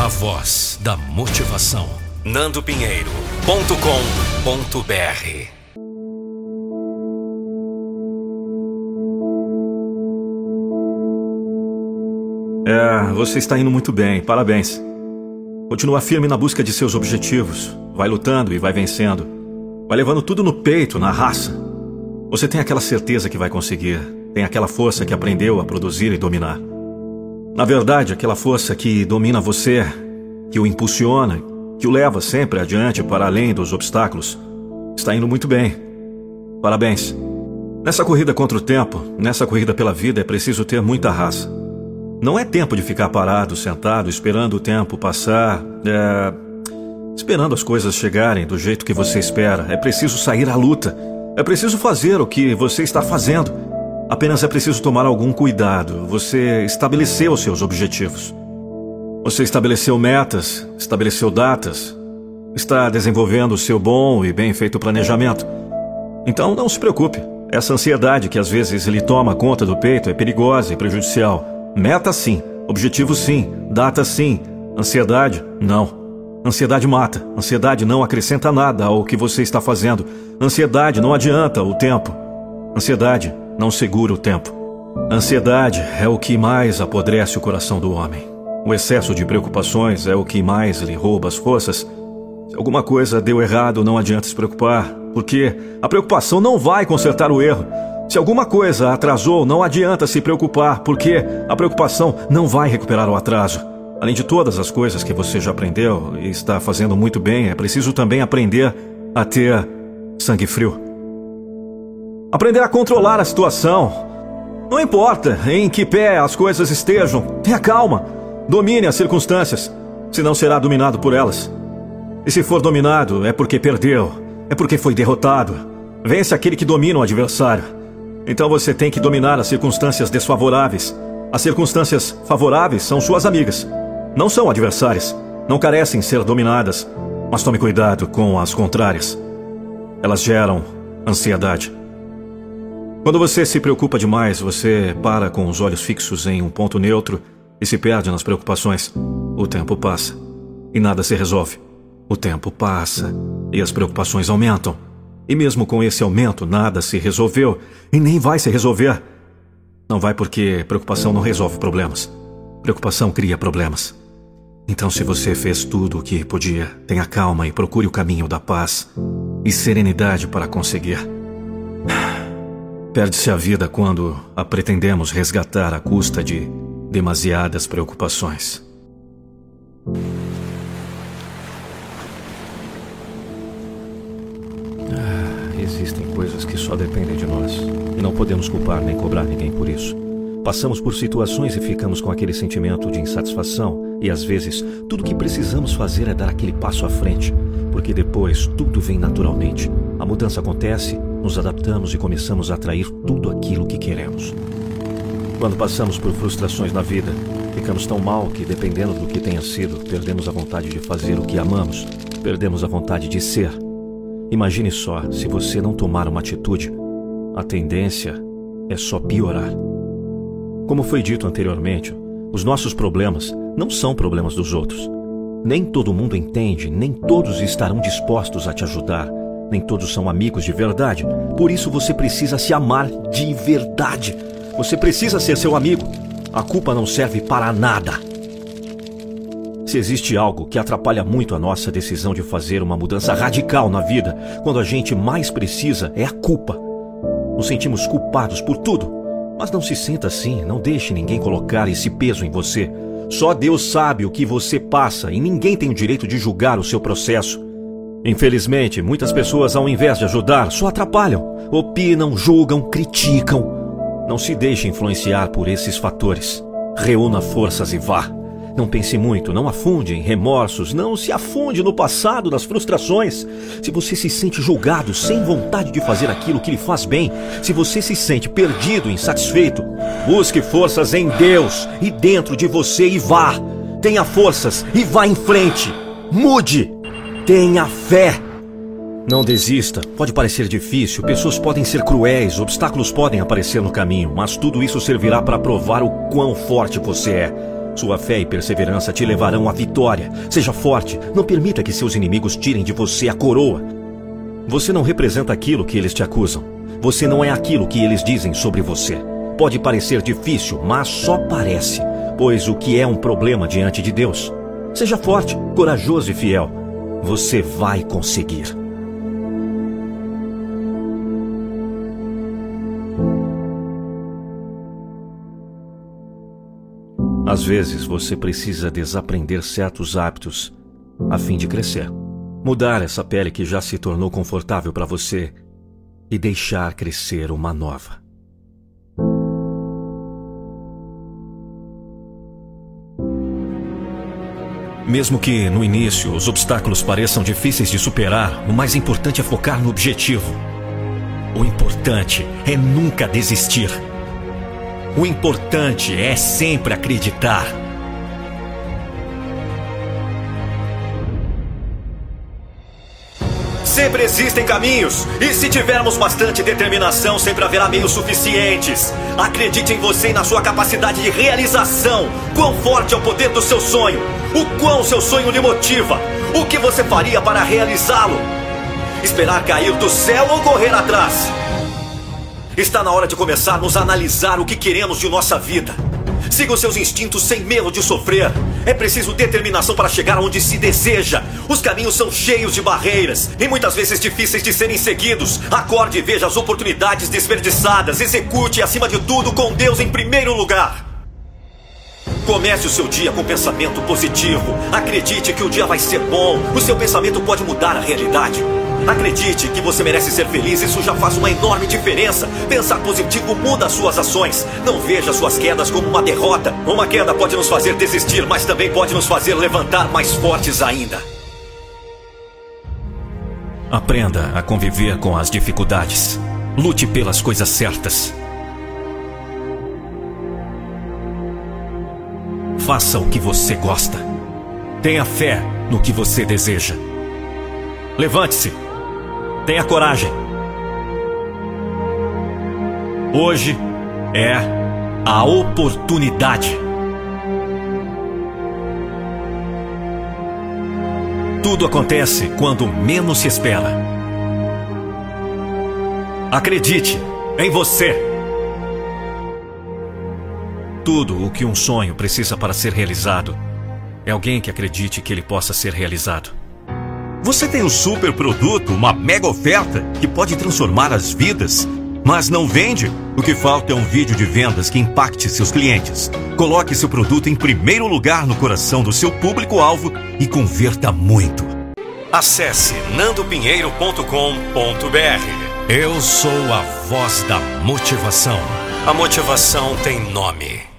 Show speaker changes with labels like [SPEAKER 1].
[SPEAKER 1] A voz da motivação. nandopinheiro.com.br
[SPEAKER 2] É, você está indo muito bem, parabéns. Continua firme na busca de seus objetivos. Vai lutando e vai vencendo. Vai levando tudo no peito, na raça. Você tem aquela certeza que vai conseguir. Tem aquela força que aprendeu a produzir e dominar. Na verdade, aquela força que domina você, que o impulsiona, que o leva sempre adiante para além dos obstáculos, está indo muito bem. Parabéns. Nessa corrida contra o tempo, nessa corrida pela vida, é preciso ter muita raça. Não é tempo de ficar parado, sentado, esperando o tempo passar, é... esperando as coisas chegarem do jeito que você espera. É preciso sair à luta. É preciso fazer o que você está fazendo. Apenas é preciso tomar algum cuidado. Você estabeleceu seus objetivos. Você estabeleceu metas, estabeleceu datas, está desenvolvendo o seu bom e bem feito planejamento. Então não se preocupe. Essa ansiedade que às vezes lhe toma conta do peito é perigosa e prejudicial. Meta sim, objetivo sim, data sim, ansiedade não. Ansiedade mata, ansiedade não acrescenta nada ao que você está fazendo. Ansiedade não adianta o tempo. Ansiedade não segura o tempo. Ansiedade é o que mais apodrece o coração do homem. O excesso de preocupações é o que mais lhe rouba as forças. Se alguma coisa deu errado, não adianta se preocupar, porque a preocupação não vai consertar o erro. Se alguma coisa atrasou, não adianta se preocupar, porque a preocupação não vai recuperar o atraso. Além de todas as coisas que você já aprendeu e está fazendo muito bem, é preciso também aprender a ter sangue frio. Aprender a controlar a situação. Não importa em que pé as coisas estejam, tenha calma. Domine as circunstâncias, senão será dominado por elas. E se for dominado, é porque perdeu, é porque foi derrotado. Vence aquele que domina o adversário. Então você tem que dominar as circunstâncias desfavoráveis. As circunstâncias favoráveis são suas amigas. Não são adversárias. Não carecem ser dominadas. Mas tome cuidado com as contrárias. Elas geram ansiedade. Quando você se preocupa demais, você para com os olhos fixos em um ponto neutro e se perde nas preocupações. O tempo passa e nada se resolve. O tempo passa e as preocupações aumentam. E mesmo com esse aumento, nada se resolveu e nem vai se resolver. Não vai porque preocupação não resolve problemas. Preocupação cria problemas. Então, se você fez tudo o que podia, tenha calma e procure o caminho da paz e serenidade para conseguir. Perde-se a vida quando a pretendemos resgatar à custa de demasiadas preocupações. Existem coisas que só dependem de nós. E não podemos culpar nem cobrar ninguém por isso. Passamos por situações e ficamos com aquele sentimento de insatisfação, e às vezes tudo que precisamos fazer é dar aquele passo à frente, porque depois tudo vem naturalmente. A mudança acontece, nos adaptamos e começamos a atrair tudo aquilo que queremos. Quando passamos por frustrações na vida, ficamos tão mal que, dependendo do que tenha sido, perdemos a vontade de fazer o que amamos, perdemos a vontade de ser Imagine só, se você não tomar uma atitude, a tendência é só piorar. Como foi dito anteriormente, os nossos problemas não são problemas dos outros. Nem todo mundo entende, nem todos estarão dispostos a te ajudar, nem todos são amigos de verdade. Por isso você precisa se amar de verdade. Você precisa ser seu amigo. A culpa não serve para nada. Se existe algo que atrapalha muito a nossa decisão de fazer uma mudança radical na vida, quando a gente mais precisa, é a culpa. Nos sentimos culpados por tudo. Mas não se sinta assim, não deixe ninguém colocar esse peso em você. Só Deus sabe o que você passa e ninguém tem o direito de julgar o seu processo. Infelizmente, muitas pessoas, ao invés de ajudar, só atrapalham, opinam, julgam, criticam. Não se deixe influenciar por esses fatores. Reúna forças e vá. Não pense muito, não afunde em remorsos, não se afunde no passado, nas frustrações. Se você se sente julgado, sem vontade de fazer aquilo que lhe faz bem, se você se sente perdido, insatisfeito, busque forças em Deus e dentro de você e vá. Tenha forças e vá em frente. Mude. Tenha fé. Não desista. Pode parecer difícil, pessoas podem ser cruéis, obstáculos podem aparecer no caminho, mas tudo isso servirá para provar o quão forte você é. Sua fé e perseverança te levarão à vitória. Seja forte, não permita que seus inimigos tirem de você a coroa. Você não representa aquilo que eles te acusam. Você não é aquilo que eles dizem sobre você. Pode parecer difícil, mas só parece, pois o que é um problema diante de Deus? Seja forte, corajoso e fiel. Você vai conseguir. Às vezes você precisa desaprender certos hábitos a fim de crescer. Mudar essa pele que já se tornou confortável para você e deixar crescer uma nova. Mesmo que no início os obstáculos pareçam difíceis de superar, o mais importante é focar no objetivo. O importante é nunca desistir. O importante é sempre acreditar.
[SPEAKER 1] Sempre existem caminhos, e se tivermos bastante determinação, sempre haverá meios suficientes. Acredite em você e na sua capacidade de realização. Quão forte é o poder do seu sonho? O quão seu sonho lhe motiva? O que você faria para realizá-lo? Esperar cair do céu ou correr atrás? Está na hora de começarmos a analisar o que queremos de nossa vida. Siga os seus instintos sem medo de sofrer. É preciso determinação para chegar onde se deseja. Os caminhos são cheios de barreiras e muitas vezes difíceis de serem seguidos. Acorde e veja as oportunidades desperdiçadas. Execute, acima de tudo, com Deus em primeiro lugar. Comece o seu dia com pensamento positivo. Acredite que o dia vai ser bom. O seu pensamento pode mudar a realidade. Acredite que você merece ser feliz, isso já faz uma enorme diferença. Pensar positivo muda as suas ações. Não veja suas quedas como uma derrota. Uma queda pode nos fazer desistir, mas também pode nos fazer levantar mais fortes ainda.
[SPEAKER 2] Aprenda a conviver com as dificuldades. Lute pelas coisas certas. Faça o que você gosta. Tenha fé no que você deseja. Levante-se. Tenha coragem. Hoje é a oportunidade. Tudo acontece quando menos se espera. Acredite em você. Tudo o que um sonho precisa para ser realizado é alguém que acredite que ele possa ser realizado.
[SPEAKER 3] Você tem um super produto, uma mega oferta que pode transformar as vidas, mas não vende? O que falta é um vídeo de vendas que impacte seus clientes. Coloque seu produto em primeiro lugar no coração do seu público-alvo e converta muito.
[SPEAKER 1] Acesse nandopinheiro.com.br. Eu sou a voz da motivação. A motivação tem nome.